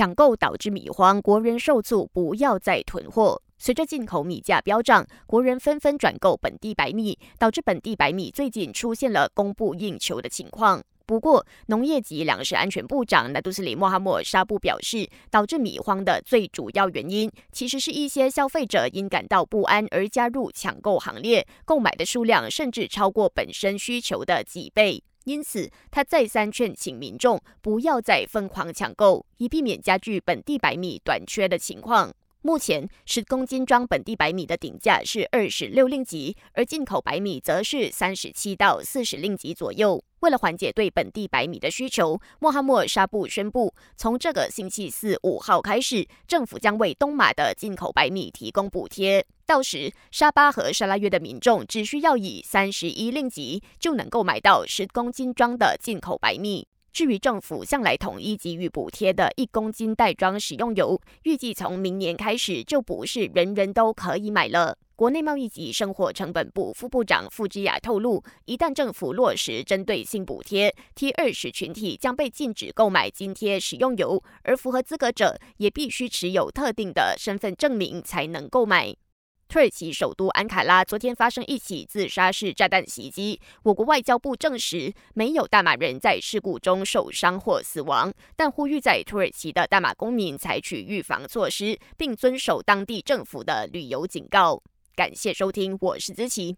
抢购导致米荒，国人受阻，不要再囤货。随着进口米价飙涨，国人纷纷转购本地白米，导致本地白米最近出现了供不应求的情况。不过，农业及粮食安全部长纳杜斯里莫哈默沙布表示，导致米荒的最主要原因，其实是一些消费者因感到不安而加入抢购行列，购买的数量甚至超过本身需求的几倍。因此，他再三劝请民众不要再疯狂抢购，以避免加剧本地白米短缺的情况。目前，十公斤装本地白米的顶价是二十六令吉，而进口白米则是三十七到四十令吉左右。为了缓解对本地白米的需求，穆罕默沙布宣布，从这个星期四五号开始，政府将为东马的进口白米提供补贴。到时，沙巴和沙拉约的民众只需要以三十一令吉就能够买到十公斤装的进口白米。至于政府向来统一给予补贴的一公斤袋装食用油，预计从明年开始就不是人人都可以买了。国内贸易及生活成本部副部长傅之雅透露，一旦政府落实针对性补贴，T 二十群体将被禁止购买津贴食用油，而符合资格者也必须持有特定的身份证明才能购买。土耳其首都安卡拉昨天发生一起自杀式炸弹袭击。我国外交部证实，没有大马人在事故中受伤或死亡，但呼吁在土耳其的大马公民采取预防措施，并遵守当地政府的旅游警告。感谢收听，我是子琪。